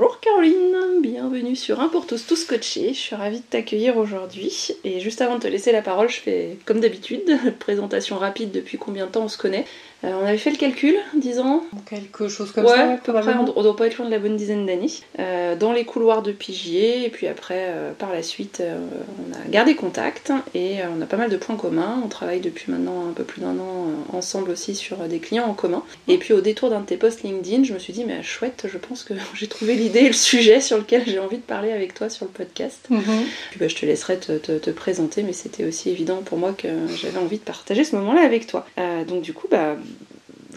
Bonjour Caroline, bienvenue sur Un pour tous, tous coachés. Je suis ravie de t'accueillir aujourd'hui. Et juste avant de te laisser la parole, je fais comme d'habitude, présentation rapide depuis combien de temps on se connaît. Euh, on avait fait le calcul, disons. Quelque chose comme ouais, ça. à peu près, on, on doit pas être loin de la bonne dizaine d'années. Euh, dans les couloirs de Pigier, et puis après, euh, par la suite, on a gardé contact et euh, on a pas mal de points communs. On travaille depuis maintenant un peu plus d'un an ensemble aussi sur des clients en commun. Et puis au détour d'un de tes posts LinkedIn, je me suis dit, mais chouette, je pense que j'ai trouvé l'idée et le sujet sur lequel j'ai envie de parler avec toi sur le podcast. Mhm. Puis bah, je te laisserai te, te- te présenter, mais c'était aussi évident pour moi que j'avais envie de partager ce moment-là avec toi. Euh, donc du coup, bah,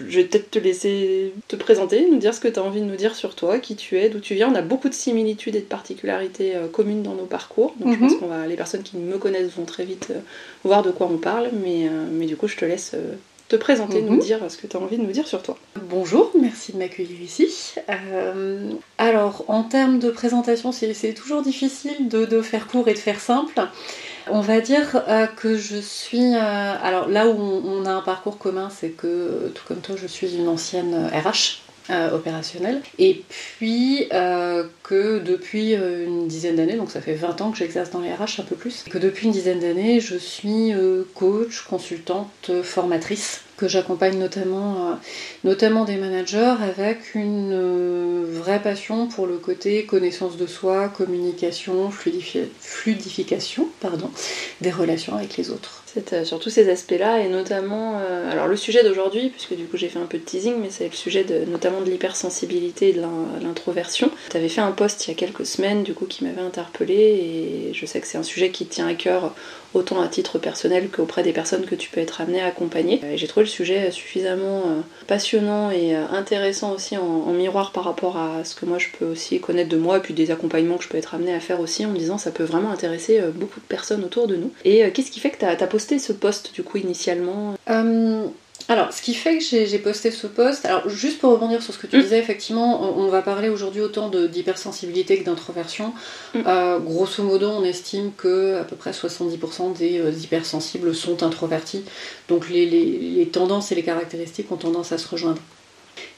je vais peut-être te laisser te présenter, nous dire ce que tu as envie de nous dire sur toi, qui tu es, d'où tu viens. On a beaucoup de similitudes et de particularités euh, communes dans nos parcours. Donc je Mhm. pense qu'on va, les personnes qui me connaissent vont très vite euh, voir de quoi on parle. Mais, mais du coup, je te laisse te présenter, Mhm. nous dire ce que tu as envie de nous dire sur toi. Bonjour, merci de m'accueillir ici. Euh, alors, en termes de présentation, c'est toujours difficile de, de faire court et de faire simple. On va dire euh, que je suis... euh, alors là où on, on a un parcours commun, c'est que, tout comme toi, je suis une ancienne RH. Euh, opérationnelle et puis euh, que depuis euh, une dizaine d'années donc ça fait 20 ans que j'exerce dans les RH un peu plus que depuis une dizaine d'années je suis euh, coach consultante formatrice que j'accompagne notamment notamment des managers avec une vraie passion pour le côté connaissance de soi, communication, fluidifi- fluidification pardon, des relations avec les autres. Euh, sur tous ces aspects-là, et notamment, euh, alors le sujet d'aujourd'hui, puisque du coup j'ai fait un peu de teasing, mais c'est le sujet de, notamment de l'hypersensibilité et de l'in- l'introversion. Tu avais fait un post il y a quelques semaines, du coup, qui m'avait interpellé, et je sais que c'est un sujet qui tient à cœur autant à titre personnel qu'auprès des personnes que tu peux être amené à accompagner. J'ai trouvé le sujet suffisamment euh, passionnant et euh, intéressant aussi en, miroir par rapport à ce que moi je peux aussi connaître de moi, et puis des accompagnements que je peux être amené à faire aussi, en me disant ça peut vraiment intéresser euh, beaucoup de personnes autour de nous. Et qu'est-ce qui fait que tu as, posté ce post du coup initialement? Alors, ce qui fait que j'ai posté ce post, alors juste pour rebondir sur ce que tu Mm. disais, effectivement, on, on va parler aujourd'hui autant d'hypersensibilité que d'introversion. Mm. Euh, grosso modo, on estime que à peu près 70% des euh, hypersensibles sont introvertis. Donc les, les- les tendances et les caractéristiques ont tendance à se rejoindre.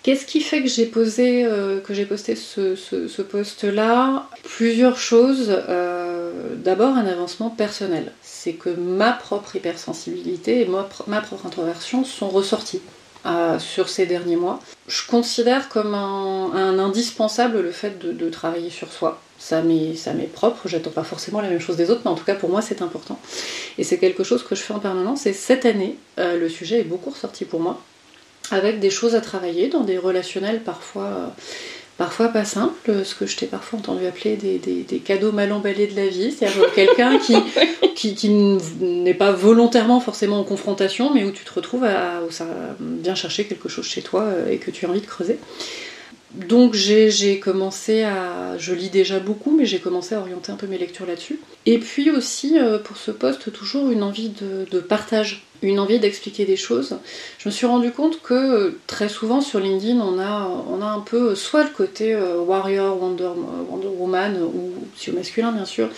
Qu'est-ce qui fait que j'ai posé, euh, que j'ai posté ce, ce- ce post-là? Plusieurs choses. Euh, D'abord, un avancement personnel. C'est que ma propre hypersensibilité et ma, propre introversion sont ressorties euh, sur ces derniers mois. Je considère comme un, indispensable le fait de, de travailler sur soi. Ça m'est propre, j'attends pas forcément la même chose des autres, mais en tout cas pour moi c'est important. Et c'est quelque chose que je fais en permanence. Et cette année, le sujet est beaucoup ressorti pour moi avec des choses à travailler dans des relationnels parfois, euh, parfois pas simples, ce que je t'ai parfois entendu appeler des, des- des cadeaux mal emballés de la vie, c'est-à-dire quelqu'un qui, qui, qui n'est pas volontairement forcément en confrontation, mais où tu te retrouves à, ça vient chercher quelque chose chez toi euh, et que tu as envie de creuser. Donc j'ai j'ai commencé à... Je lis déjà beaucoup, mais j'ai commencé à orienter un peu mes lectures là-dessus. Et puis aussi, euh, pour ce poste, toujours une envie de, de partage, une envie d'expliquer des choses. Je me suis rendu compte que euh, très souvent sur LinkedIn, on a, on a un peu euh, soit le côté euh, warrior, Wonder, Wonder Woman, ou si au masculin bien sûr,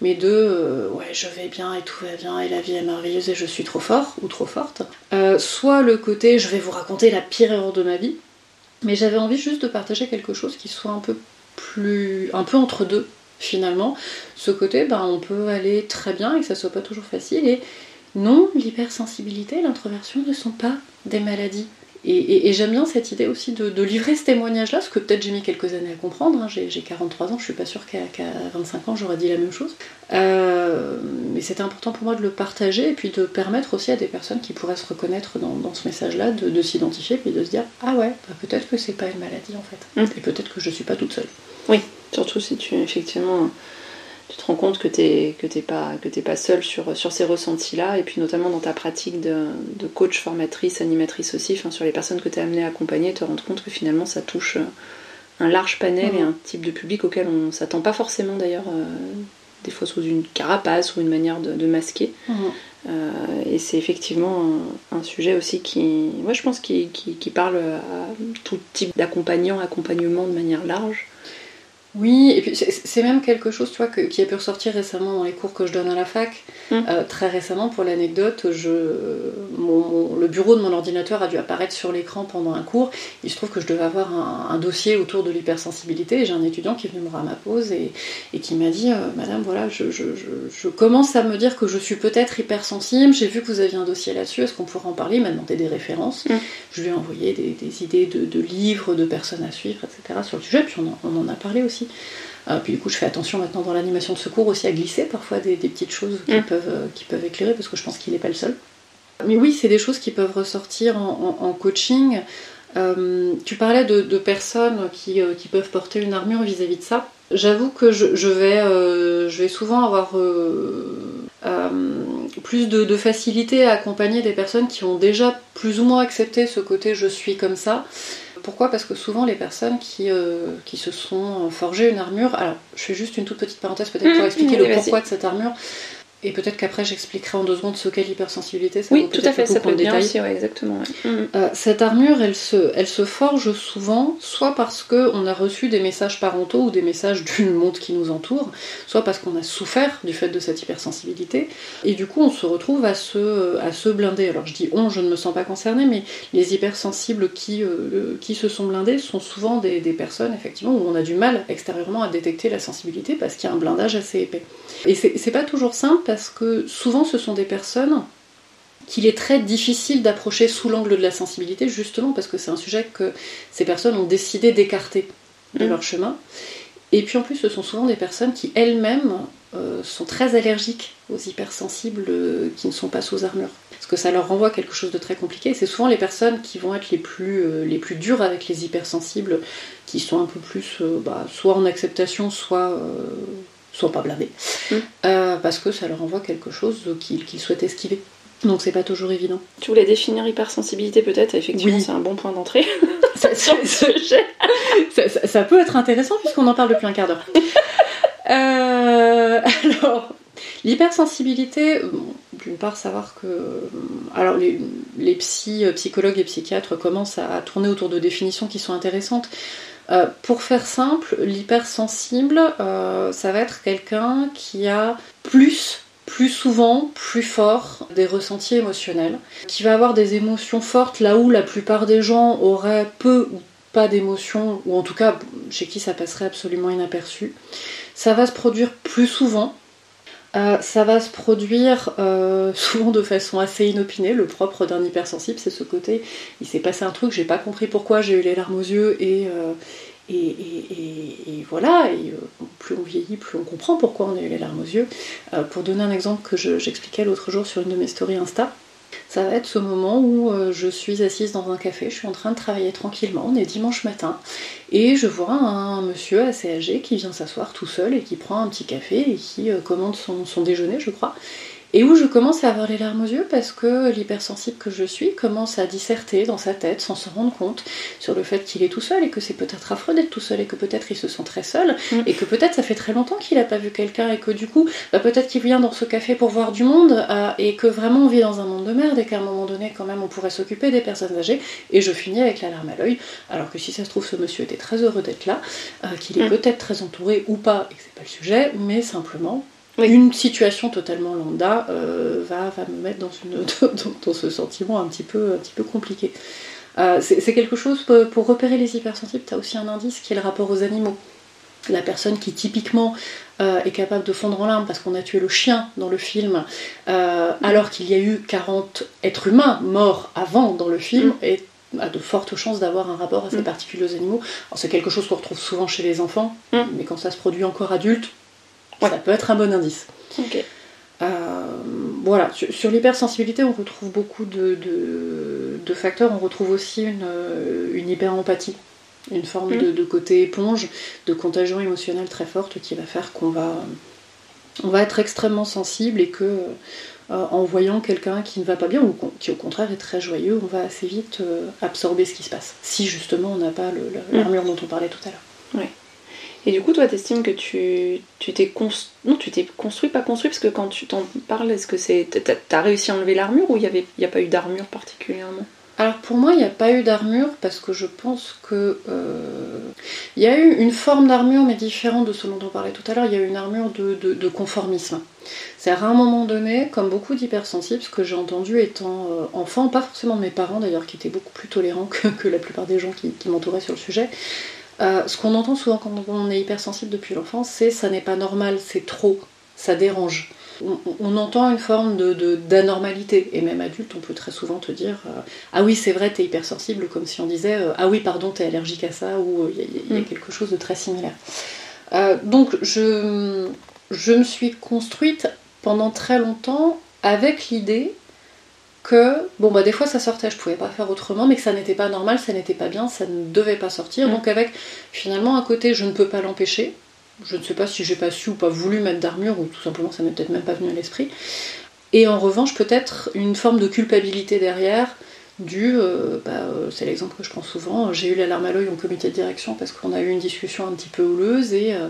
mais de ouais, je vais bien et tout va bien et la vie est merveilleuse et je suis trop fort ou trop forte. Soit le côté je vais vous raconter la pire erreur de ma vie. Mais j'avais envie juste de partager quelque chose qui soit un peu plus. un peu entre deux, finalement. Ce côté, ben, on peut aller très bien et que ça soit pas toujours facile. Et non, l'hypersensibilité et l'introversion ne sont pas des maladies. Et, j'aime bien cette idée aussi de, livrer ce témoignage-là, ce que peut-être j'ai mis quelques années à comprendre. Hein. J'ai 43 ans, je suis pas sûre qu'à 25 ans j'aurais dit la même chose. Euh, mais c'était important pour moi de le partager et puis de permettre aussi à des personnes qui pourraient se reconnaître dans, ce message-là de, s'identifier puis de se dire Ah ouais, bah peut-être que c'est pas une maladie en fait. Mmh. Et peut-être que je suis pas toute seule. Oui, surtout si tu effectivement tu te rends compte que tu n'es que pas, que pas seul sur, sur ces ressentis-là, et puis notamment dans ta pratique de, coach, formatrice, animatrice aussi, sur les personnes que tu es amené à accompagner, te rendre compte que finalement ça touche euh, un large panel et un type de public auquel on s'attend pas forcément d'ailleurs, euh, des fois sous une carapace ou une manière de, masquer. Euh, et c'est effectivement un, sujet aussi qui, moi je pense, qui, qui parle à tout type d'accompagnant, accompagnement de manière large. Oui, et puis c'est même quelque chose tu vois, qui a pu ressortir récemment dans les cours que je donne à la fac. Hum. Euh, très récemment, pour l'anecdote, le bureau de mon ordinateur a dû apparaître sur l'écran pendant un cours. Il se trouve que je devais avoir un, dossier autour de l'hypersensibilité et j'ai un étudiant qui est venu me voir à ma pause et, qui m'a dit euh, Madame, voilà, je, commence à me dire que je suis peut-être hypersensible. J'ai vu que vous aviez un dossier là-dessus. Est-ce qu'on pourrait en parler? Il m'a demandé des références. Hum. Je lui ai envoyé des, idées de, livres, de personnes à suivre, etc. sur le sujet. Puis on en a parlé aussi. Euh, puis du coup, je fais attention maintenant dans l'animation de secours aussi à glisser parfois des, petites choses qui, mm. peuvent, euh, qui peuvent éclairer, parce que je pense qu'il n'est pas le seul. Mais oui, c'est des choses qui peuvent ressortir en, coaching. Euh, tu parlais de, personnes qui, peuvent porter une armure vis-à-vis de ça. J'avoue que je, vais, je vais souvent avoir plus de, de, facilité à accompagner des personnes qui ont déjà plus ou moins accepté ce côté je suis comme ça pourquoi? Parce que souvent les personnes qui, euh, qui se sont forgées une armure, alors je fais juste une toute petite parenthèse peut-être pour mmh, expliquer le pourquoi de cette armure, et peut-être qu'après j'expliquerai en deux secondes ce qu'est l'hypersensibilité. Ça oui, tout à fait, ça peut bien aussi, exactement. Euh, cette armure, elle se, elle se forge souvent, soit parce qu'on a reçu des messages parentaux ou des messages du monde qui nous entoure, soit parce qu'on a souffert du fait de cette hypersensibilité, et du coup on se retrouve à se, à se blinder. Alors je dis on, je ne me sens pas concernée, mais les hypersensibles qui, euh, qui se sont blindés sont souvent des, des personnes effectivement où on a du mal extérieurement à détecter la sensibilité parce qu'il y a un blindage assez épais. Et c'est pas toujours simple parce que souvent ce sont des personnes qu'il est très difficile d'approcher sous l'angle de la sensibilité, justement parce que c'est un sujet que ces personnes ont décidé d'écarter de mm. leur chemin. Et puis en plus, ce sont souvent des personnes qui elles-mêmes euh, sont très allergiques aux hypersensibles euh, qui ne sont pas sous armure. Parce que ça leur renvoie quelque chose de très compliqué. C'est souvent les personnes qui vont être les plus, euh, les plus dures avec les hypersensibles, qui sont un peu plus bah, soit en acceptation, soit soit pas blindés, mm. euh, parce que ça leur envoie quelque chose qu'ils souhaitent esquiver. Donc c'est pas toujours évident. Tu voulais définir hypersensibilité peut-être, effectivement c'est un bon point d'entrée sujet. ça, peut être intéressant puisqu'on en parle depuis un quart d'heure. Euh, alors, l'hypersensibilité, d'une part savoir que... Alors les, les psy, psychologues et psychiatres commencent à tourner autour de définitions qui sont intéressantes. Euh, pour faire simple, l'hypersensible, euh, ça va être quelqu'un qui a plus, plus souvent, plus fort des ressentis émotionnels, qui va avoir des émotions fortes là où la plupart des gens auraient peu ou pas d'émotions, ou en tout cas chez qui ça passerait absolument inaperçu. Ça va se produire plus souvent, euh, ça va se produire euh, souvent de façon assez inopinée. Le propre d'un hypersensible, c'est ce côté il s'est passé un truc, j'ai pas compris pourquoi, j'ai eu les larmes aux yeux et, euh, et, voilà. Plus on vieillit, plus on comprend pourquoi on a eu les larmes aux yeux. pour donner un exemple que j'expliquais l'autre jour sur une de mes stories Insta, ça va être ce moment où euh, je suis assise dans un café, je suis en train de travailler tranquillement, on est dimanche matin, et je vois un monsieur assez âgé qui vient s'asseoir tout seul et qui prend un petit café et qui euh, commande son déjeuner, je crois et où je commence à avoir les larmes aux yeux parce que l'hypersensible que je suis commence à disserter dans sa tête sans se rendre compte sur le fait qu'il est tout seul et que c'est peut-être affreux d'être tout seul et que peut-être il se sent très seul mm. et que peut-être ça fait très longtemps qu'il n'a pas vu quelqu'un et que du coup bah, peut-être qu'il vient dans ce café pour voir du monde euh, et que vraiment on vit dans un monde de merde et qu'à un moment donné quand même on pourrait s'occuper des personnes âgées et je finis avec la larme à l'œil alors que si ça se trouve ce monsieur était très heureux d'être là, euh, qu'il est mm. peut-être très entouré ou pas et que c'est pas le sujet mais simplement une situation totalement lambda euh, va, va, me mettre dans, une, dans, ce sentiment un petit peu, un petit peu compliqué. Euh, c'est quelque chose, pour, repérer les hypersensibles, tu as aussi un indice qui est le rapport aux animaux. La personne qui typiquement euh, est capable de fondre en larmes parce qu'on a tué le chien dans le film, alors qu'il y a eu 40 êtres humains morts avant dans le film, mm. est a de fortes chances d'avoir un rapport assez Mm. particulier aux animaux. C'est quelque chose qu'on retrouve souvent chez les enfants, Mm. mais quand ça se produit encore adulte, Ouais. ça peut être un bon indice. Euh, voilà, sur, sur l'hypersensibilité, on retrouve beaucoup de, de- de facteurs. On retrouve aussi une, euh, une hyper-empathie, une forme Mm. de, de côté éponge, de contagion émotionnelle très forte qui va faire qu'on va, on va être extrêmement sensible et que euh, en voyant quelqu'un qui ne va pas bien ou qui au contraire est très joyeux, on va assez vite euh, absorber ce qui se passe. Si justement on n'a pas Mm. l'armure dont on parlait tout à l'heure. Et du coup, toi, t'estimes que tu t'es cons- non, tu t'es construit, pas construit, parce que quand tu t'en parles, est-ce que c'est t'as- réussi à enlever l'armure ou il y avait y a pas eu d'armure particulièrement? Alors pour moi, il n'y a pas eu d'armure parce que je pense que euh, il y a eu une forme d'armure, mais différente de ce dont on parlait tout à l'heure. Il y a eu une armure de, de- conformisme. C'est-à-dire à un moment donné, comme beaucoup d'hypersensibles, ce que j'ai entendu étant euh, enfant, pas forcément de mes parents d'ailleurs, qui étaient beaucoup plus tolérants que, que la plupart des gens qui m'entouraient sur le sujet. Euh, ce qu'on entend souvent quand on est hypersensible depuis l'enfance, c'est ça n'est pas normal, c'est trop, ça dérange. On, on entend une forme de, de- d'anormalité, et même adulte, on peut très souvent te dire euh, Ah oui, c'est vrai, t'es hypersensible, comme si on disait euh, Ah oui, pardon, t'es allergique à ça, ou il y, a- y a Mm. quelque chose de très similaire. Donc, je, je me suis construite pendant très longtemps avec l'idée que, bon, bah, des fois ça sortait, je pouvais pas faire autrement, mais que ça n'était pas normal, ça n'était pas bien, ça ne devait pas sortir. Mm. Donc, avec finalement un côté, je ne peux pas l'empêcher. Je ne sais pas si j'ai pas su ou pas voulu mettre d'armure, ou tout simplement ça m'est peut-être même pas venu à l'esprit. Et en revanche, peut-être une forme de culpabilité derrière, du, euh, bah, euh, c'est l'exemple que je prends souvent, j'ai eu la larme à l'œil en comité de direction parce qu'on a eu une discussion un petit peu houleuse et, euh,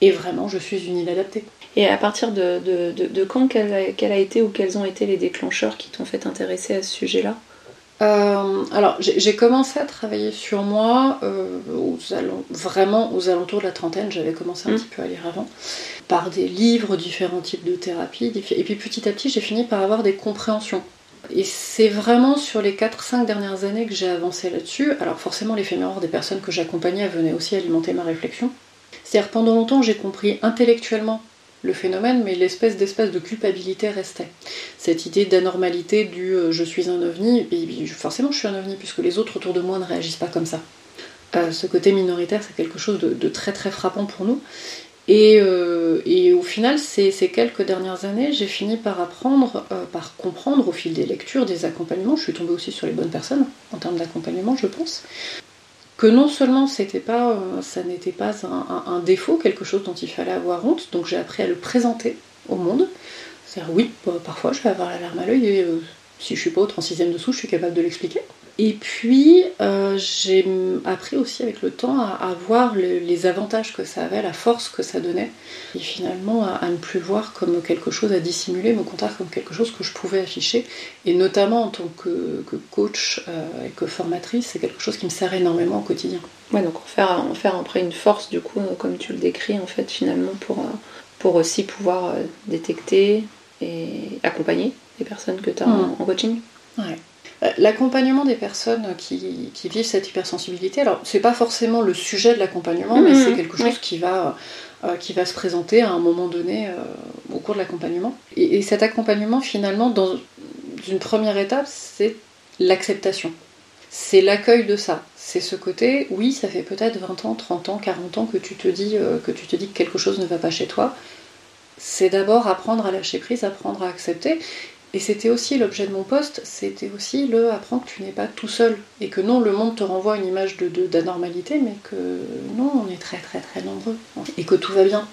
et vraiment je suis une inadaptée. Et à partir de, de, de, de quand quel a, quel a été ou quels ont été les déclencheurs qui t'ont fait intéresser à ce sujet-là? Euh, alors j'ai commencé à travailler sur moi euh, aux vraiment aux alentours de la trentaine, j'avais commencé un Mm. petit peu à lire avant, par des livres, différents types de thérapies, et puis petit à petit j'ai fini par avoir des compréhensions. Et c'est vraiment sur les 4-5 dernières années que j'ai avancé là-dessus. Alors forcément miroir des personnes que j'accompagnais venait aussi alimenter ma réflexion. C'est-à-dire pendant longtemps j'ai compris intellectuellement le phénomène, mais l'espèce d'espèce de culpabilité restait. Cette idée d'anormalité du euh, je suis un ovni, et forcément je suis un ovni puisque les autres autour de moi ne réagissent pas comme ça. Euh, ce côté minoritaire, c'est quelque chose de, très très frappant pour nous. Et, euh, au final, ces, ces quelques dernières années, j'ai fini par apprendre, par comprendre au fil des lectures, des accompagnements. Je suis tombée aussi sur les bonnes personnes en termes d'accompagnement, je pense. Que non seulement c'était pas, euh, ça n'était pas un, défaut, quelque chose dont il fallait avoir honte, donc j'ai appris à le présenter au monde. C'est-à-dire, oui, bah, parfois je vais avoir la larme à l'œil et euh, si je suis pas au 36e dessous, je suis capable de l'expliquer. Et puis, euh, j'ai appris aussi avec le temps à, à voir le- les avantages que ça avait, la force que ça donnait, et finalement à, ne plus voir comme quelque chose à dissimuler, mais au contraire comme quelque chose que je pouvais afficher. Et notamment en tant que, coach euh, et que formatrice, c'est quelque chose qui me sert énormément au quotidien. Ouais, donc en faire, en faire après une force, du coup, euh, comme tu le décris, en fait, finalement, pour, pour aussi pouvoir détecter et accompagner les personnes que tu as en, en coaching. Ouais. Euh, L'accompagnement des personnes qui, qui vivent cette hypersensibilité, alors c'est pas forcément le sujet de l'accompagnement, mais c'est quelque chose ouais. qui, va, euh, qui va se présenter à un moment donné euh, au cours de l'accompagnement. Et, et cet accompagnement, finalement, dans une première étape, c'est l'acceptation. C'est l'accueil de ça. C'est ce côté, oui, ça fait peut-être 20 ans, 30 ans, 40 ans que tu te dis, euh, que, tu te dis que quelque chose ne va pas chez toi. C'est d'abord apprendre à lâcher prise, apprendre à accepter. Et c'était aussi l'objet de mon poste, c'était aussi le apprendre que tu n'es pas tout seul et que non, le monde te renvoie une image de de- d'anormalité, mais que non, on est très très très nombreux et que tout va bien.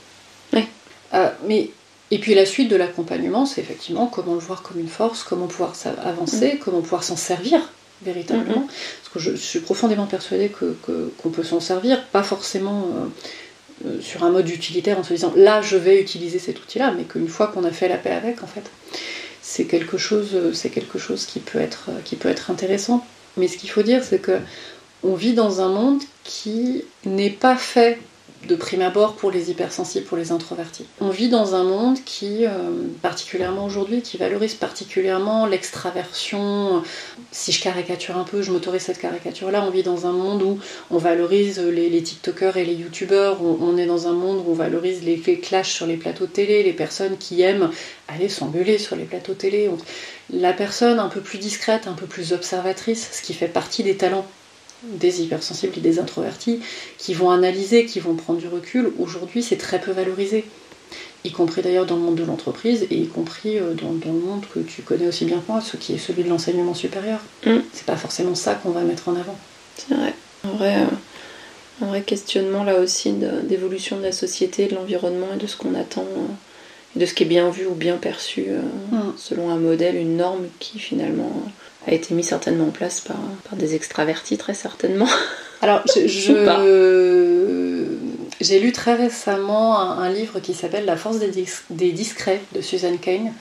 Ouais. Euh, mais et puis la suite de l'accompagnement, c'est effectivement comment le voir comme une force, comment pouvoir avancer, comment pouvoir s'en servir véritablement. Parce que je, suis profondément persuadée que que- qu'on peut s'en servir, pas forcément. euh, euh, sur un mode utilitaire en se disant là je vais utiliser cet outil là mais qu'une fois qu'on a fait la paix avec en fait c'est quelque chose c'est quelque chose qui peut être qui peut être intéressant. Mais ce qu'il faut dire c'est que on vit dans un monde qui n'est pas fait de prime abord pour les hypersensibles, pour les introvertis. On vit dans un monde qui, euh, particulièrement aujourd'hui, qui valorise particulièrement l'extraversion. Si je caricature un peu, je m'autorise cette caricature-là. On vit dans un monde où on valorise les, TikTokers et les YouTubers. On, est dans un monde où on valorise les, les clashs sur les plateaux de télé, les personnes qui aiment aller s'engueuler sur les plateaux de télé. La personne un peu plus discrète, un peu plus observatrice, ce qui fait partie des talents des hypersensibles et des introvertis, qui vont analyser, qui vont prendre du recul, aujourd'hui c'est très peu valorisé. Y compris d'ailleurs dans le monde de l'entreprise et y compris euh, dans, le monde que tu connais aussi bien que moi, ce qui est celui de l'enseignement supérieur. Mm. C'est pas forcément ça qu'on va mettre en avant. C'est vrai. Un vrai, euh, un vrai questionnement là aussi d'évolution de, la société, de l'environnement et de ce qu'on attend, euh, de ce qui est bien vu ou bien perçu mm. selon un modèle, une norme qui finalement a été mis certainement en place par, par des extravertis, très certainement. Alors, je, j'ai lu très récemment un, livre qui s'appelle La force des, des, discrets de Suzanne Kane,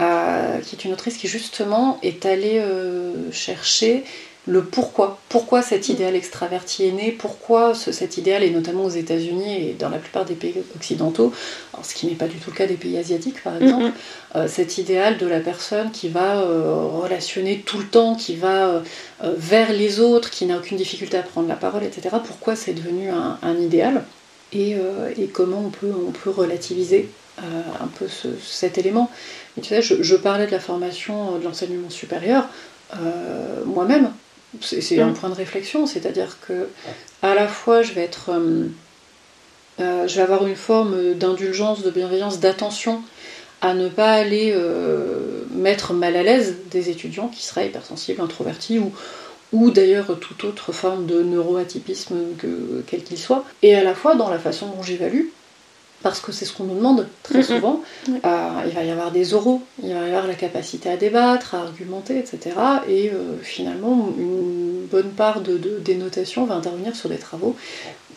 euh, qui est une autrice qui justement est allée euh, chercher le pourquoi. Pourquoi cet idéal extraverti est né, pourquoi cet idéal, et notamment aux États-Unis et dans la plupart des pays occidentaux, ce qui n'est pas du tout le cas des pays asiatiques par exemple, euh, cet idéal de la personne qui va euh, relationner tout le temps, qui va euh, vers les autres, qui n'a aucune difficulté à prendre la parole, etc. Pourquoi c'est devenu un, idéal? Et, comment on peut, on peut relativiser un peu cet élément? tu sais, je, parlais de la formation de l'enseignement supérieur. moi-même, c'est un mm. point de réflexion, c'est-à-dire que à la fois je vais être, euh, euh, je vais avoir une forme d'indulgence, de bienveillance, d'attention à ne pas aller euh, mettre mal à l'aise des étudiants qui seraient hypersensibles, introvertis ou, ou d'ailleurs toute autre forme de neuroatypisme quel qu'il soit, et à la fois dans la façon dont j'évalue, parce que c'est ce qu'on nous demande très souvent. Euh, il va y avoir des oraux, il va y avoir la capacité à débattre, à argumenter, etc. Et euh, finalement, une bonne part de, des notations va intervenir sur des travaux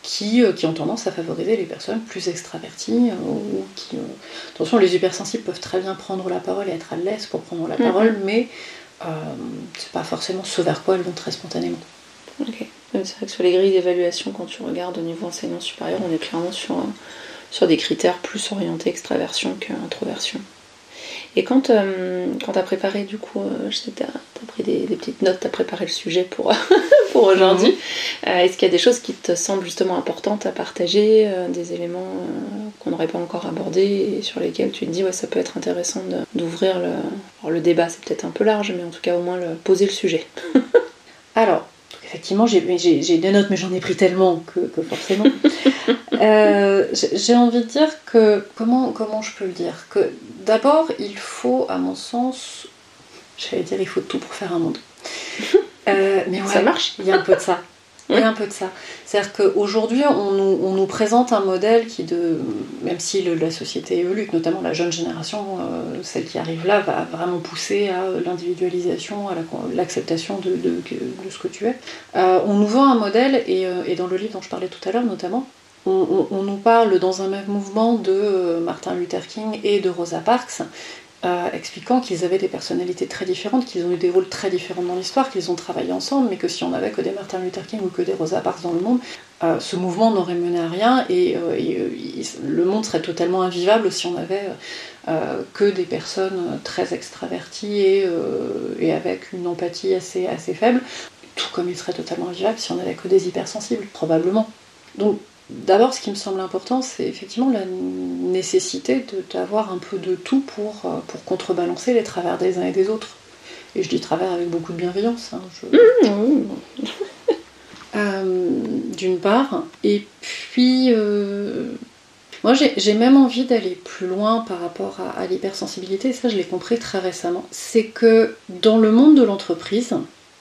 qui, euh, qui, ont tendance à favoriser les personnes plus extraverties ou qui. attention, les hypersensibles peuvent très bien prendre la parole et être à l'aise pour prendre la parole, mais c'est pas forcément ce vers quoi elles vont très spontanément. Ok. C'est vrai que sur les grilles d'évaluation, quand tu regardes au niveau enseignement supérieur, on est clairement sur sur des critères plus orientés extraversion qu'introversion. Et quand, euh, quand tu as préparé, du coup, euh, je sais, tu as, pris des, petites notes, tu as préparé le sujet pour, pour aujourd'hui, mhm. euh, est-ce qu'il y a des choses qui te semblent justement importantes à partager, des éléments qu'on n'aurait pas encore abordés et sur lesquels tu te dis, ouais, ça peut être intéressant d'ouvrir le. Alors, le débat, c'est peut-être un peu large, mais en tout cas, au moins, le, poser le sujet. Alors, effectivement, j'ai des notes, mais j'en ai pris tellement que, forcément. Euh, j'ai envie de dire que. Comment, comment je peux le dire? Que d'abord, il faut, à mon sens, j'allais dire, il faut tout pour faire un monde. Euh, mais ça marche Il y a un peu de ça. Il y a un peu de ça. C'est-à-dire qu'aujourd'hui, on nous, présente un modèle qui, même si la société évolue, notamment la jeune génération, euh, celle qui arrive là, va vraiment pousser à l'individualisation, à l'acceptation de, ce que tu es. Euh, on nous vend un modèle, et, euh, et, dans le livre dont je parlais tout à l'heure notamment, on, nous parle dans un même mouvement de Martin Luther King et de Rosa Parks, euh, expliquant qu'ils avaient des personnalités très différentes, qu'ils ont eu des rôles très différents dans l'histoire, qu'ils ont travaillé ensemble, mais que si on n'avait que des Martin Luther King ou que des Rosa Parks dans le monde, euh, ce mouvement n'aurait mené à rien et, euh, le monde serait totalement invivable si on avait que des personnes très extraverties et, avec une empathie assez, assez faible, tout comme il serait totalement invivable si on n'avait que des hypersensibles, probablement. Donc D'abord, ce qui me semble important, c'est effectivement la nécessité d'avoir un peu de tout pour, euh, pour contrebalancer les travers des uns et des autres. Et je dis travers avec beaucoup de bienveillance. Hein, mmh. euh, D'une part. Et puis, euh, moi j'ai même envie d'aller plus loin par rapport à, à l'hypersensibilité, et ça je l'ai compris très récemment. C'est que dans le monde de l'entreprise,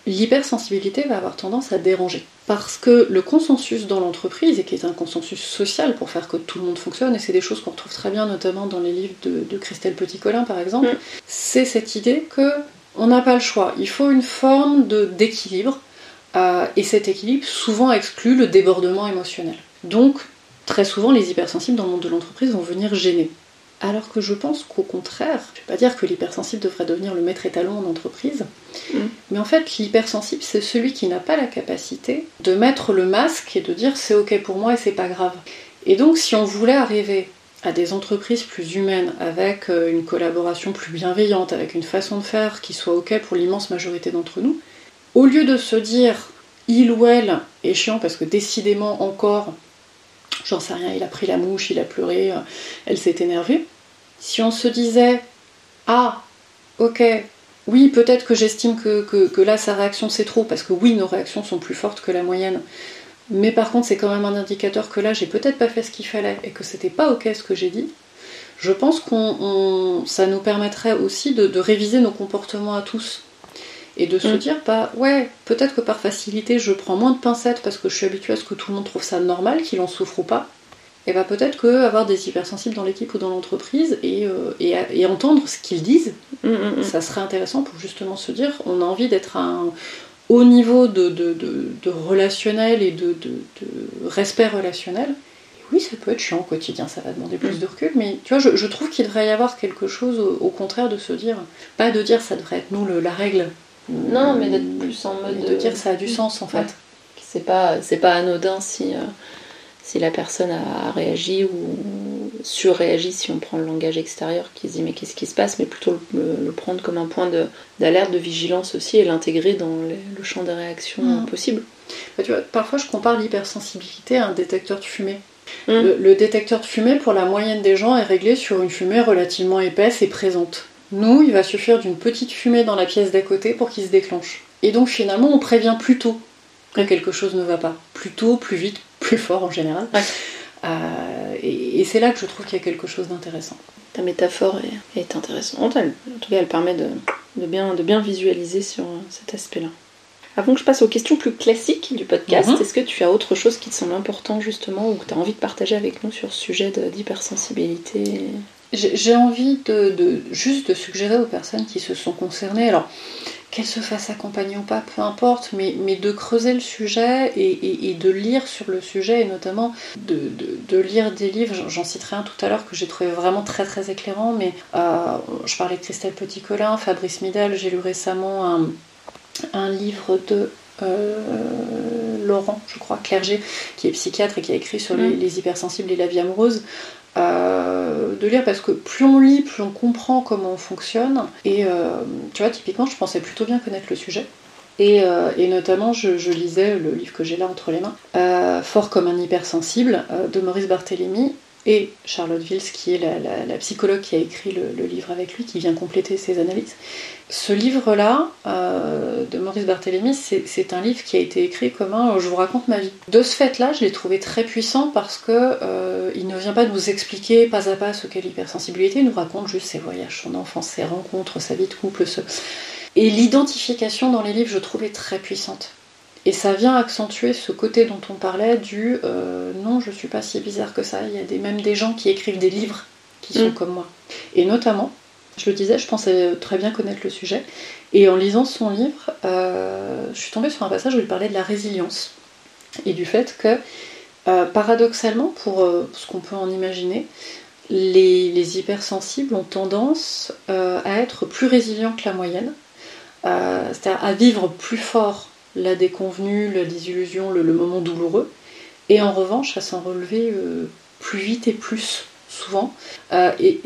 l'hypersensibilité va avoir tendance à déranger. Parce que le consensus dans l'entreprise, et qui est un consensus social pour faire que tout le monde fonctionne, et c'est des choses qu'on retrouve très bien notamment dans les livres de, Christelle Petit-Colin par exemple, mm. c'est cette idée que on n'a pas le choix. Il faut une forme d'équilibre, euh, et cet équilibre souvent exclut le débordement émotionnel. Donc, très souvent, les hypersensibles dans le monde de l'entreprise vont venir gêner. Alors que je pense qu'au contraire, je ne vais pas dire que l'hypersensible devrait devenir le maître étalon en entreprise, mm. mais en fait, l'hypersensible, c'est celui qui n'a pas la capacité de mettre le masque et de dire c'est ok pour moi et c'est pas grave. Et donc, si on voulait arriver à des entreprises plus humaines, avec euh, une collaboration plus bienveillante, avec une façon de faire qui soit OK pour l'immense majorité d'entre nous, au lieu de se dire il ou elle est chiant parce que décidément encore, j'en sais rien, il a pris la mouche, il a pleuré, euh, elle s'est énervée, si on se disait ah, ok, oui, peut-être que j'estime que, que, là sa réaction c'est trop, parce que oui, nos réactions sont plus fortes que la moyenne, mais par contre, c'est quand même un indicateur que là, j'ai peut-être pas fait ce qu'il fallait et que c'était pas ok ce que j'ai dit. Je pense que ça nous permettrait aussi de, réviser nos comportements à tous et de se mm. dire bah ouais peut-être que par facilité je prends moins de pincettes parce que je suis habituée à ce que tout le monde trouve ça normal qu'il en souffre ou pas et bah peut-être que avoir des hypersensibles dans l'équipe ou dans l'entreprise et, euh, et, entendre ce qu'ils disent mm, mm, ça serait intéressant pour justement se dire on a envie d'être un au niveau de, de, relationnel et de, respect relationnel, oui, ça peut être chiant au quotidien, ça va demander plus mm. de recul, mais tu vois, je, trouve qu'il devrait y avoir quelque chose au, contraire de se dire, pas de dire ça devrait être nous la règle. Non, mais d'être plus en mode. De dire ça a du sens en fait. C'est pas, c'est pas anodin si. Euh, si la personne a réagi ou surréagi si on prend le langage extérieur qui se dit mais qu'est-ce qui se passe, mais plutôt le, prendre comme un point d'alerte, de, vigilance aussi et l'intégrer dans le champ des réactions mm. possibles. Bah, tu vois, parfois je compare l'hypersensibilité à un détecteur de fumée. Mm. Le, détecteur de fumée, pour la moyenne des gens, est réglé sur une fumée relativement épaisse et présente. Nous, il va suffire d'une petite fumée dans la pièce d'à côté pour qu'il se déclenche. Et donc finalement, on prévient plus tôt que quelque chose ne va pas. Plus tôt, plus vite, plus fort en général. Euh, et, c'est là que je trouve qu'il y a quelque chose d'intéressant. Ta métaphore est, intéressante. En tout cas, elle permet de, bien, de bien visualiser sur euh, cet aspect-là. Avant que je passe aux questions plus classiques du podcast, mhm. est-ce que tu as autre chose qui te semble important justement ou que tu as envie de partager avec nous sur ce sujet d'hypersensibilité? J'ai envie de, juste de suggérer aux personnes qui se sont concernées. Alors, qu'elle se fasse accompagner ou pas, peu importe, mais, de creuser le sujet et, de lire sur le sujet, et notamment de, lire des livres. J'en citerai un tout à l'heure que j'ai trouvé vraiment très très éclairant, mais euh, je parlais de Christelle Petit-Colin, Fabrice Midal, j'ai lu récemment un, livre de Laurent, je crois, Clergé, qui est psychiatre et qui a écrit sur les, mm. les hypersensibles et la vie amoureuse. Euh, de lire parce que plus on lit, plus on comprend comment on fonctionne. Et euh, tu vois, typiquement, je pensais plutôt bien connaître le sujet. Et, euh, notamment, je, lisais le livre que j'ai là entre les mains, Fort comme un hypersensible, de Maurice Barthélémy, et Charlotte Vils, qui est la, psychologue qui a écrit le, livre avec lui, qui vient compléter ses analyses. Ce livre-là, euh, de Maurice Barthélémy, c'est un livre qui a été écrit comme un Je vous raconte ma vie. De ce fait-là, je l'ai trouvé très puissant parce que euh, ne vient pas nous expliquer pas à pas ce qu'est l'hypersensibilité, il nous raconte juste ses voyages, son enfance, ses rencontres, sa vie de couple. Et l'identification dans les livres, je trouvais très puissante. Et ça vient accentuer ce côté dont on parlait du euh, non, je suis pas si bizarre que ça. Il y a des, même des gens qui écrivent des livres qui sont mm. comme moi. Et notamment, je le disais, je pensais très bien connaître le sujet. Et en lisant son livre, euh, je suis tombée sur un passage où il parlait de la résilience et du fait que, euh, paradoxalement, pour ce qu'on peut en imaginer, les, les hypersensibles ont tendance à être plus résilients que la moyenne, c'est-à-dire à vivre plus fort la déconvenue, la désillusion, le, moment douloureux, et en revanche à s'en relever euh, plus vite et plus souvent. Euh, et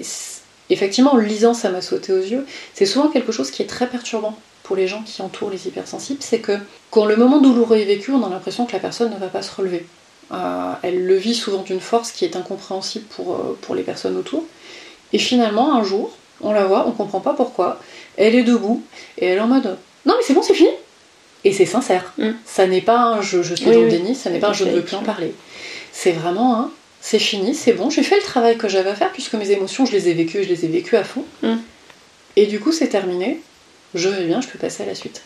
effectivement, en lisant, ça m'a sauté aux yeux. C'est souvent quelque chose qui est très perturbant pour les gens qui entourent les hypersensibles, c'est que quand le moment douloureux est vécu, on a l'impression que la personne ne va pas se relever. Euh, elle le vit souvent d'une force qui est incompréhensible pour, pour les personnes autour. Et finalement, un jour, on la voit, on comprend pas pourquoi, elle est debout, et elle est en mode Non mais c'est bon, c'est fini et c'est sincère. Mm. Ça n'est pas un je, je suis dans le déni, ça n'est pas un je ne veux plus en parler. C'est vraiment un c'est fini, c'est bon, j'ai fait le travail que j'avais à faire puisque mes émotions, je les ai vécues, je les ai vécues à fond. Mm. Et du coup, c'est terminé, je vais bien, je peux passer à la suite.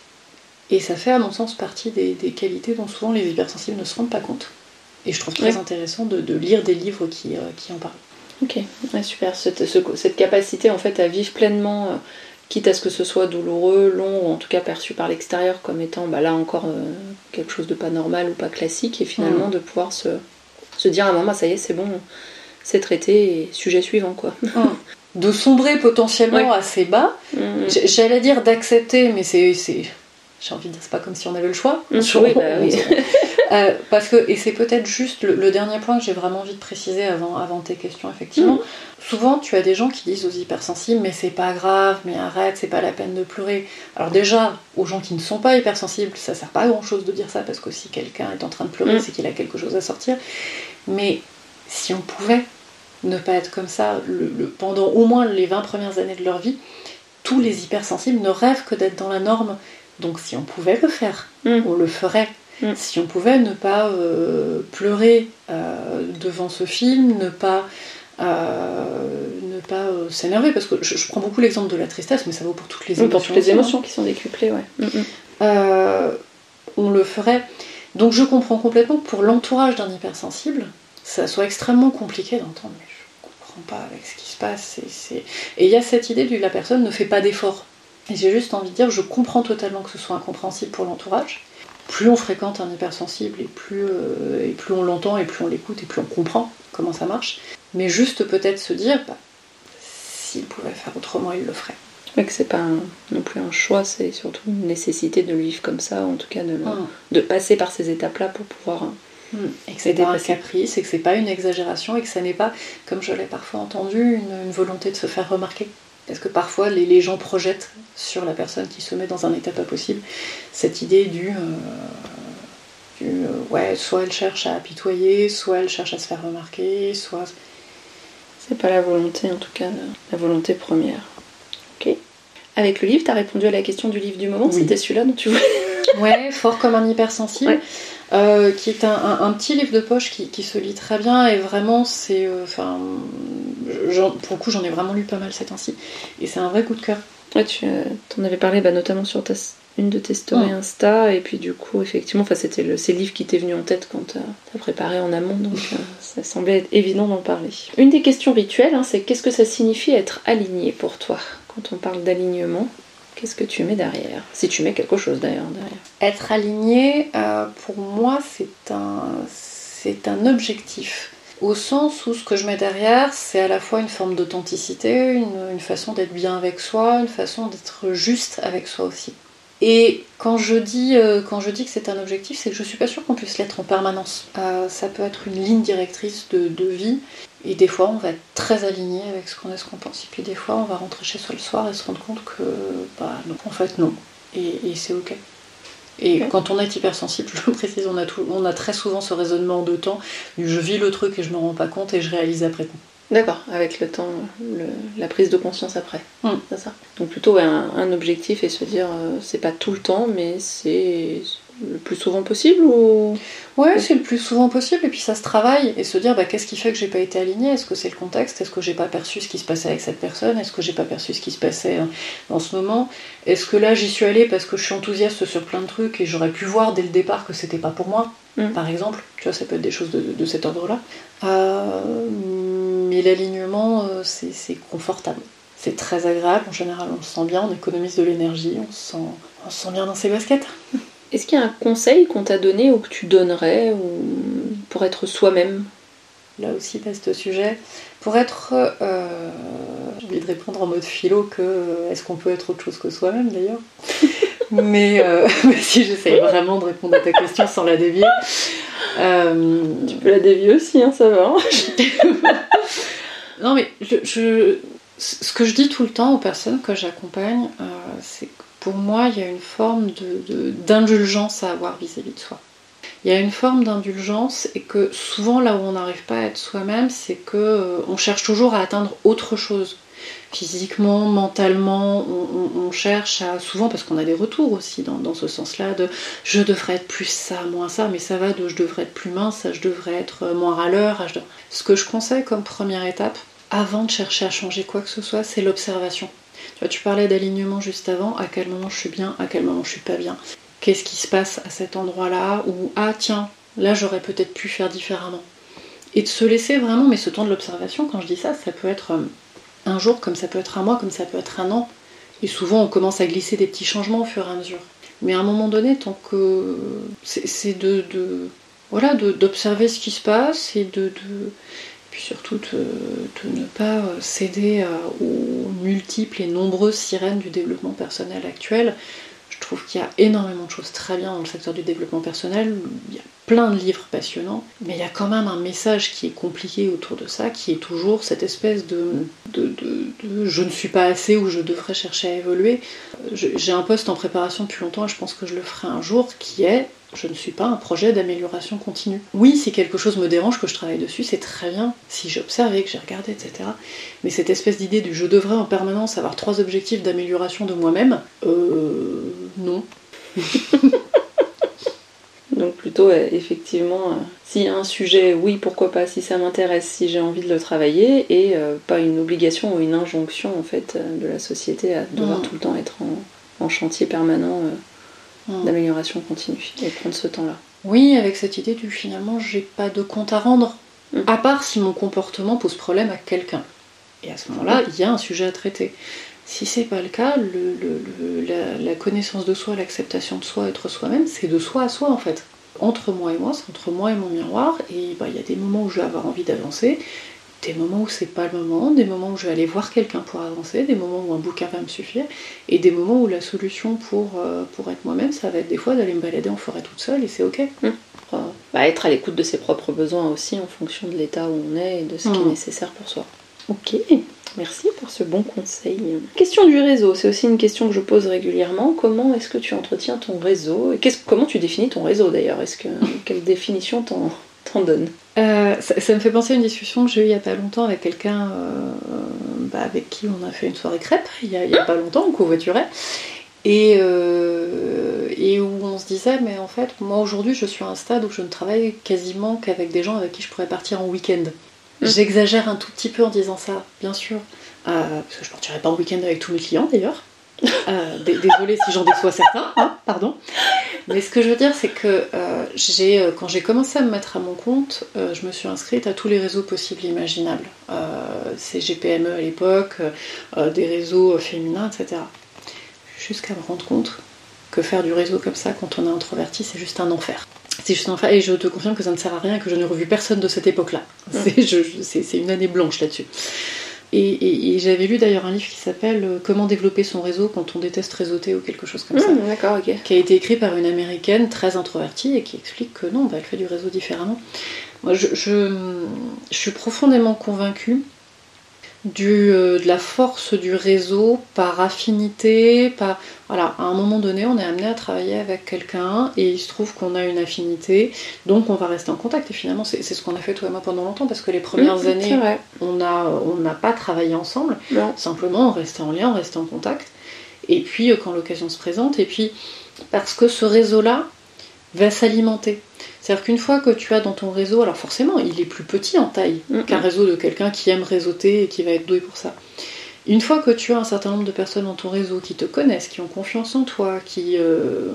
Et ça fait, à mon sens, partie des, qualités dont souvent les hypersensibles ne se rendent pas compte. Et je trouve très intéressant de, lire des livres qui, euh, qui en parlent. Ok, super. Cette, cette, capacité en fait à vivre pleinement euh, quitte à ce que ce soit douloureux, long, ou en tout cas perçu par l'extérieur comme étant bah, là encore euh, quelque chose de pas normal ou pas classique, et finalement mm. de pouvoir se, se dire à un moment, ça y est, c'est bon, c'est traité, et sujet suivant quoi. Mm. De sombrer potentiellement assez bas, mm. j'allais dire d'accepter, mais c'est j'ai envie de dire, c'est pas comme si on avait le choix. Mmh, oui, bah, oui. Euh, parce que, et c'est peut-être juste le, dernier point que j'ai vraiment envie de préciser avant, avant tes questions, effectivement. Mmh. Souvent, tu as des gens qui disent aux hypersensibles, mais c'est pas grave, mais arrête, c'est pas la peine de pleurer. Alors, déjà, aux gens qui ne sont pas hypersensibles, ça sert pas à grand chose de dire ça, parce que si quelqu'un est en train de pleurer, mmh. c'est qu'il a quelque chose à sortir. Mais si on pouvait ne pas être comme ça le, pendant au moins les 20 premières années de leur vie, tous les hypersensibles ne rêvent que d'être dans la norme. Donc si on pouvait le faire, mm. on le ferait. Mm. Si on pouvait ne pas euh, pleurer euh, devant ce film, ne pas, euh, ne pas s'énerver, parce que je, prends beaucoup l'exemple de la tristesse, mais ça vaut pour toutes les émotions. Pour toutes les émotions qui sont décuplées, ouais. Mm, on le ferait. Donc je comprends complètement que pour l'entourage d'un hypersensible, ça soit extrêmement compliqué d'entendre pas avec ce qui se passe. Et il y a cette idée de la personne ne fait pas d'effort. Et j'ai juste envie de dire, je comprends totalement que ce soit incompréhensible pour l'entourage. Plus on fréquente un hypersensible et plus, euh, et plus on l'entend et plus on l'écoute et plus on comprend comment ça marche. Mais juste peut-être se dire, bah, s'il pouvait faire autrement, il le ferait. Mais que c'est pas non plus un choix, c'est surtout une nécessité de le vivre comme ça, en tout cas de, ah. de passer par ces étapes-là pour pouvoir Hmm. Et que c'est pas un caprice, et que c'est pas une exagération, et que ça n'est pas, comme je l'ai parfois entendu, une, volonté de se faire remarquer. Parce que parfois les, gens projettent sur la personne qui se met dans un état pas possible cette idée du, euh, euh, ouais, soit elle cherche à apitoyer, soit elle cherche à se faire remarquer, soit. C'est pas la volonté en tout cas, la volonté première. Ok. Avec le livre, tu as répondu à la question du livre du moment, c'était celui-là dont tu voulais. ouais, fort comme un hypersensible. Euh, qui est un, petit livre de poche qui, se lit très bien et vraiment c'est euh, enfin pour le coup j'en ai vraiment lu pas mal ces temps-ci et c'est un vrai coup de cœur ouais tu euh, en avais parlé bah, notamment sur ta, une de tes stories Insta et puis du coup effectivement c'était le, ces livres qui t'est venu en tête quand tu as préparé en amont donc ça semblait être évident d'en parler une des questions rituelles hein, c'est qu'est-ce que ça signifie être aligné pour toi? Quand on parle d'alignement Qu'est-ce que tu mets derrière? Si tu mets quelque chose derrière. derrière. Être aligné, euh, pour moi, c'est un, c'est un objectif. Au sens où ce que je mets derrière, c'est à la fois une forme d'authenticité, une, façon d'être bien avec soi, une façon d'être juste avec soi aussi. Et quand je dis, euh, quand je dis que c'est un objectif, c'est que je suis pas sûre qu'on puisse l'être en permanence. Euh, ça peut être une ligne directrice de, vie, et des fois on va être très aligné avec ce qu'on est, ce qu'on pense. Et puis des fois on va rentrer chez soi le soir et se rendre compte que, bah non, en fait non. Et c'est ok. Et quand on est hypersensible, je le précise, on a, tout, on a très souvent ce raisonnement de temps, je vis le truc et je me rends pas compte et je réalise après coup. D'accord, avec le temps, la prise de conscience après. Hmm. C'est ça. Donc plutôt un, objectif et se dire euh, c'est pas tout le temps, mais c'est le plus souvent possible ou? Ouais, c'est le plus souvent possible et puis ça se travaille et se dire bah, qu'est-ce qui fait que j'ai pas été alignée? Est-ce que c'est le contexte? Est-ce que j'ai pas perçu ce qui se passait avec cette personne? Est-ce que j'ai pas perçu ce qui se passait en ce moment? Est-ce que là j'y suis allée parce que je suis enthousiaste sur plein de trucs et j'aurais pu voir dès le départ que c'était pas pour moi hmm. par exemple? Tu vois, ça peut être des choses de, cet ordre-là. Euh, mais l'alignement, euh, c'est confortable. C'est très agréable, en général on se sent bien, on économise de l'énergie, on, se sent, on se sent bien dans ses baskets. Est-ce qu'il y a un conseil qu'on t'a donné ou que tu donnerais pour être soi-même? Là aussi, vaste sujet. Pour être. Euh, j'ai envie de répondre en mode philo que euh, est-ce qu'on peut être autre chose que soi-même d'ailleurs? Mais, mais, si j'essaye vraiment de répondre à ta question sans la dévier. tu peux la dévier aussi, hein, ça va. Hein. Non, mais je, ce que je dis tout le temps aux personnes que j'accompagne, euh, c'est que pour moi, il y a une forme d'indulgence à avoir vis-à-vis de soi. Il y a une forme d'indulgence et que souvent là où on n'arrive pas à être soi-même, c'est que euh, on cherche toujours à atteindre autre chose. Physiquement, mentalement, on, cherche à souvent parce qu'on a des retours aussi dans, ce sens-là de je devrais être plus ça, moins ça, mais ça va de je devrais être plus mince, je devrais être moins râleur. Ce que je conseille comme première étape, avant de chercher à changer quoi que ce soit, c'est l'observation. Tu vois, tu parlais d'alignement juste avant, à quel moment je suis bien, à quel moment je suis pas bien? Qu'est-ce qui se passe à cet endroit-là? Où ah tiens, là j'aurais peut-être pu faire différemment. Et de se laisser vraiment, mais ce temps de l'observation, quand je dis ça, ça peut être euh, un jour, comme ça peut être un mois, comme ça peut être un an. Et souvent on commence à glisser des petits changements au fur et à mesure. Mais à un moment donné, tant que c'est de, voilà d'observer ce qui se passe et de puis surtout de, ne pas euh, céder aux multiples et nombreuses sirènes du développement personnel actuel. Je trouve qu'il y a énormément de choses très bien dans le secteur du développement personnel. Il y a plein de livres passionnants, mais il y a quand même un message qui est compliqué autour de ça, qui est toujours cette espèce de, je ne suis pas assez ou je devrais chercher à évoluer. J'ai un poste en préparation depuis longtemps et je pense que je le ferai un jour qui est je ne suis pas un projet d'amélioration continue. Oui, si quelque chose me dérange, que je travaille dessus, c'est très bien. Si j'ai observé, que j'ai regardé, etc. Mais cette espèce d'idée du je devrais en permanence avoir trois objectifs d'amélioration de moi-même, euh. non. Donc plutôt effectivement, euh, s'il y a un sujet, oui, pourquoi pas, si ça m'intéresse, si j'ai envie de le travailler, et euh, pas une obligation ou une injonction en fait de la société à devoir tout le temps être en, chantier permanent mm. d'amélioration continue et prendre ce temps-là. Oui, avec cette idée du finalement j'ai pas de compte à rendre, mm. à part si mon comportement pose problème à quelqu'un. Et à ce moment-là, il y a un sujet à traiter. Si c'est pas le cas, la, connaissance de soi, l'acceptation de soi, être soi-même, c'est de soi à soi en fait. Entre moi et moi, c'est entre moi et mon miroir, et bah, il y a des moments où je vais avoir envie d'avancer, des moments où c'est pas le moment, des moments où je vais aller voir quelqu'un pour avancer, des moments où un bouquin va me suffire, et des moments où la solution pour, euh, pour être moi-même, ça va être des fois d'aller me balader en forêt toute seule, et c'est ok. Mmh. Bah, être à l'écoute de ses propres besoins aussi en fonction de l'état où on est et de ce qui est mmh. nécessaire pour soi. Ok. Merci pour ce bon conseil. Question du réseau, c'est aussi une question que je pose régulièrement. Comment est-ce que tu entretiens ton réseau et comment tu définis ton réseau d'ailleurs? Est-ce que quelle définition t'en donnes euh, ça, me fait penser à une discussion que j'ai eue il y a pas longtemps avec quelqu'un euh, bah, avec qui on a fait une soirée crêpe il y a, a pas longtemps, on covoiturait. Et, euh, et, où on se disait, mais en fait, moi aujourd'hui, je suis à un stade où je ne travaille quasiment qu'avec des gens avec qui je pourrais partir en week-end. Mm. J'exagère un tout petit peu en disant ça, bien sûr, parce que je partirai pas en week-end avec tous mes clients d'ailleurs. Euh, désolée si j'en déçois certains, hein, pardon. Mais ce que je veux dire, c'est que euh, j'ai, quand j'ai commencé à me mettre à mon compte, je me suis inscrite à tous les réseaux possibles et imaginables. CGPME à l'époque, des réseaux féminins, etc. Jusqu'à me rendre compte que faire du réseau comme ça quand on est introverti, c'est juste un enfer. C'est juste un Et je te confirme que ça ne sert à rien que je n'ai revu personne de cette époque-là. C'est une année blanche là-dessus. Et, j'avais lu d'ailleurs un livre qui s'appelle euh, Comment développer son réseau quand on déteste réseauter ou quelque chose comme ça. Mmh, d'accord, ok. Qui a été écrit par une américaine très introvertie et qui explique que non, bah, elle fait du réseau différemment. Moi, je, je suis profondément convaincue du, euh, de la force du réseau par affinité, par voilà, à un moment donné, on est amené à travailler avec quelqu'un et il se trouve qu'on a une affinité, donc on va rester en contact. Et finalement, c'est ce qu'on a fait toi et moi pendant longtemps parce que les premières mmh, années, on a on n'a pas travaillé ensemble. Simplement, on restait en lien, on restait en contact. Et puis, euh, quand l'occasion se présente, et puis parce que ce réseau-là va s'alimenter. C'est-à-dire qu'une fois que tu as dans ton réseau, alors forcément, il est plus petit en taille qu'un réseau de quelqu'un qui aime réseauter et qui va être doué pour ça. Une fois que tu as un certain nombre de personnes dans ton réseau qui te connaissent, qui ont confiance en toi, qui. Euh,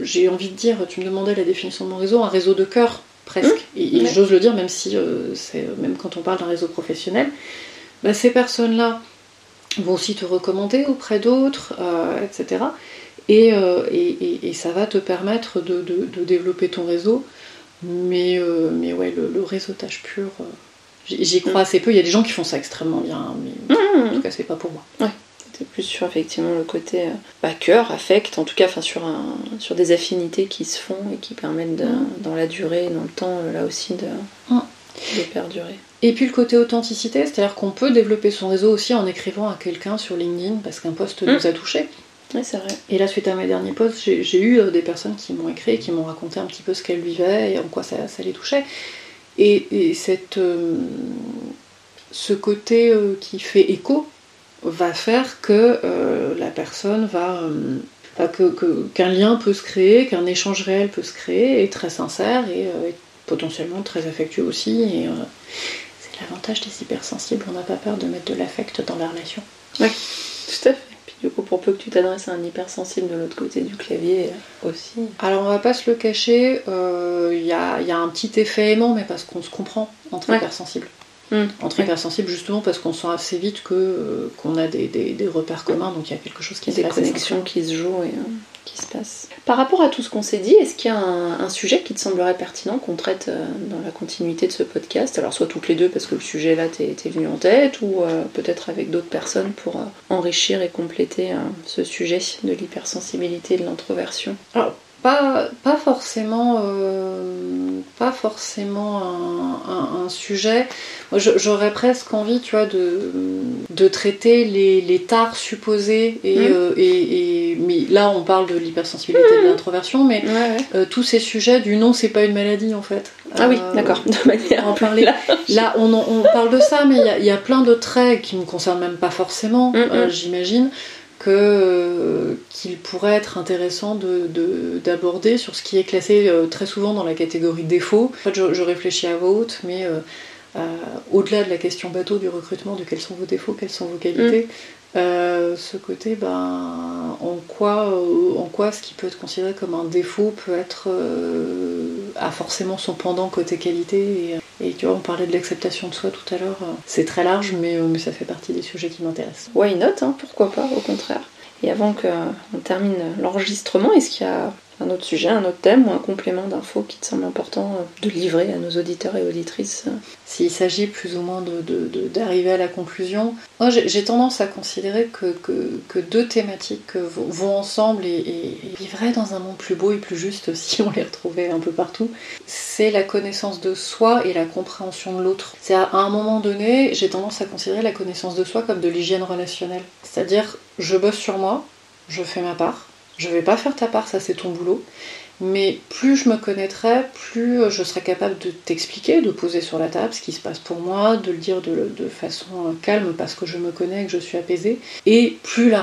j'ai envie de dire, tu me demandais la définition de mon réseau, un réseau de cœur, presque. Et, j'ose le dire, même si euh, c'est même quand on parle d'un réseau professionnel, bah, ces personnes-là vont aussi te recommander auprès d'autres, euh, etc. Euh, et, et, ça va te permettre de, développer ton réseau. Mais, euh, mais ouais, le, réseautage pur, euh, j'y crois assez peu. Il y a des gens qui font ça extrêmement bien, mais mmh. en tout cas, c'est pas pour moi. Ouais. C'est plus sur effectivement le côté bah, cœur, affect, en tout cas enfin, sur, un, sur des affinités qui se font et qui permettent dans la durée, dans le temps, là aussi, de, de perdurer. Et puis le côté authenticité, c'est-à-dire qu'on peut développer son réseau aussi en écrivant à quelqu'un sur LinkedIn parce qu'un post nous a touché. Oui, c'est vrai. Et là, suite à mes derniers posts, j'ai eu euh, des personnes qui m'ont écrit, qui m'ont raconté un petit peu ce qu'elles vivaient et en quoi ça, les touchait. Et, cette, euh, ce côté euh, qui fait écho va faire que la personne va. qu'un lien peut se créer, qu'un échange réel peut se créer, et très sincère et, potentiellement très affectueux aussi. Et c'est l'avantage des hypersensibles, on n'a pas peur de mettre de l'affect dans la relation. Oui, tout à fait. Du coup, pour peu que tu t'adresses à un hypersensible de l'autre côté du clavier aussi. Alors, on va pas se le cacher, il euh, y, a, un petit effet aimant, mais parce qu'on se comprend entre hypersensibles. Mmh. Entre hypersensibles, justement parce qu'on sent assez vite que euh, qu'on a des, repères communs, donc il y a quelque chose qui se Des connexions qui se jouent et euh, Par rapport à tout ce qu'on s'est dit, est-ce qu'il y a un, sujet qui te semblerait pertinent qu'on traite euh, dans la continuité de ce podcast? Alors soit toutes les deux parce que le sujet là t'es venu en tête, ou euh, peut-être avec d'autres personnes pour euh, enrichir et compléter ce sujet de l'hypersensibilité et de l'introversion? Pas, pas forcément, pas forcément un, sujet. J'aurais presque envie, tu vois, de, de traiter les, les tares supposés et, mmh. et mais là on parle de l'hypersensibilité de mmh. l'introversion, mais euh, tous ces sujets du non, c'est pas une maladie en fait. Ah oui, euh, d'accord, de manière en parler. Là, on, on, parle de ça, mais il y, a plein de traits qui me concernent même pas forcément, euh, mmh. j'imagine que qu'il pourrait être intéressant d'aborder de, sur ce qui est classé très souvent dans la catégorie défaut. En fait, je, réfléchis à voix haute, mais au-delà de la question bateau du recrutement, de quels sont vos défauts, quelles sont vos qualités, euh, ce côté, ben, en quoi, euh, en quoi ce qui peut être considéré comme un défaut peut être euh, a forcément son pendant côté qualité. Et, tu vois, on parlait de l'acceptation de soi tout à l'heure. C'est très large, mais, mais ça fait partie des sujets qui m'intéressent. Why not hein, Pourquoi pas Au contraire. Et avant qu'on termine l'enregistrement, est-ce qu'il y a un autre sujet, un autre thème ou un complément d'infos qui te semble important euh, de livrer à nos auditeurs et auditrices euh S'il s'agit plus ou moins d'arriver de, à la conclusion, moi j'ai tendance à considérer que, que, deux thématiques vont, ensemble et, et, vivraient dans un monde plus beau et plus juste si on les retrouvait un peu partout. C'est la connaissance de soi et la compréhension de l'autre. C'est à un moment donné, j'ai tendance à considérer la connaissance de soi comme de l'hygiène relationnelle. C'est-à-dire, je bosse sur moi, je fais ma part, je vais pas faire ta part, ça c'est ton boulot. Mais plus je me connaîtrai, plus euh, je serai capable de t'expliquer, de poser sur la table ce qui se passe pour moi, de le dire de, façon euh, calme parce que je me connais que je suis apaisée. Et plus la,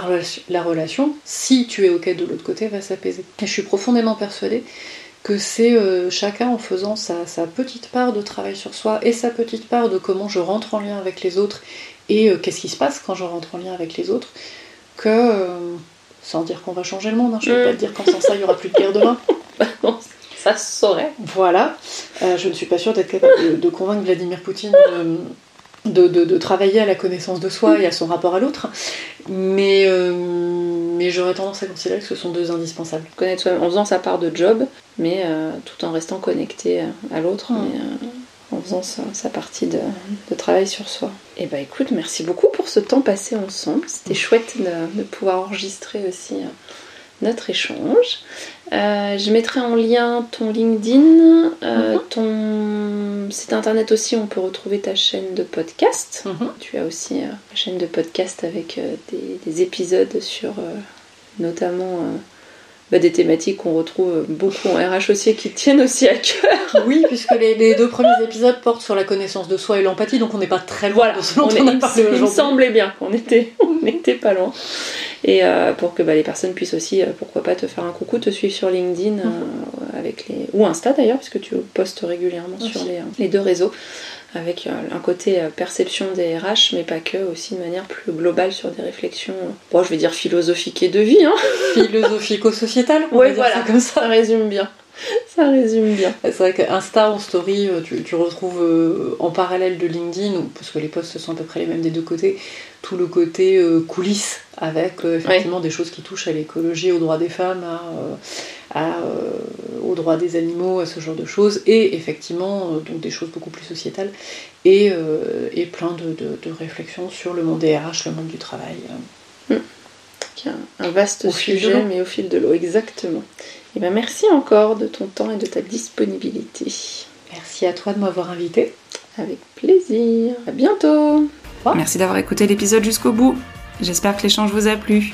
relation, si tu es ok de l'autre côté, va s'apaiser. Et je suis profondément persuadée que c'est euh, chacun en faisant sa, petite part de travail sur soi et sa petite part de comment je rentre en lien avec les autres et qu'est-ce qui se passe quand je rentre en lien avec les autres, que sans dire qu'on va changer le monde, hein. je ne peux pas te dire qu'en sans ça, il n'y aura plus de guerre demain. Bah ça se saurait. Voilà. Euh, je ne suis pas sûre d'être capable de, convaincre Vladimir Poutine de, travailler à la connaissance de soi et à son rapport à l'autre. Mais, euh, mais j'aurais tendance à considérer que ce sont deux indispensables. Connaître soi en faisant sa part de job, mais euh, tout en restant connecté à l'autre. Hum en faisant sa, partie de, travail sur soi. Et eh bah ben, écoute, merci beaucoup pour ce temps passé ensemble. C'était chouette de, pouvoir enregistrer aussi euh, notre échange. Euh, je mettrai en lien ton LinkedIn, euh, mhm. ton site internet aussi, on peut retrouver ta chaîne de podcast. Mhm. Tu as aussi une chaîne de podcast avec des, épisodes sur notamment bah, des thématiques qu'on retrouve beaucoup en RH aussi qui tiennent aussi à cœur. Oui, puisque les, deux premiers épisodes portent sur la connaissance de soi et l'empathie, donc on n'est pas très loin de ce dont on, a parlé Il me semblait bien qu'on était, on était pas loin. Et euh, pour que bah, les personnes puissent aussi, euh, pourquoi pas, te faire un coucou, te suivre sur LinkedIn euh, mhm. avec les... ou Insta d'ailleurs, puisque tu postes régulièrement sur les, les deux réseaux avec un côté perception des RH, mais pas que, aussi de manière plus globale sur des réflexions, bon, je vais dire philosophiques et de vie. Hein. Philosophico-sociétal Oui, voilà, comme ça. ça résume bien. Ça résume bien. C'est vrai qu'Insta en story, tu, retrouves en parallèle de LinkedIn, parce que les posts sont à peu près les mêmes des deux côtés, tout le côté coulisses avec effectivement des choses qui touchent à l'écologie, aux droits des femmes, à, à, aux droits des animaux, à ce genre de choses, et effectivement donc des choses beaucoup plus sociétales, et, et plein de, de, réflexions sur le monde des RH, le monde du travail. Mmh. Un vaste sujet, mais au fil de l'eau, exactement. Et ben merci encore de ton temps et de ta disponibilité. Merci à toi de m'avoir invité. Avec plaisir. À bientôt. Merci d'avoir écouté l'épisode jusqu'au bout. J'espère que l'échange vous a plu.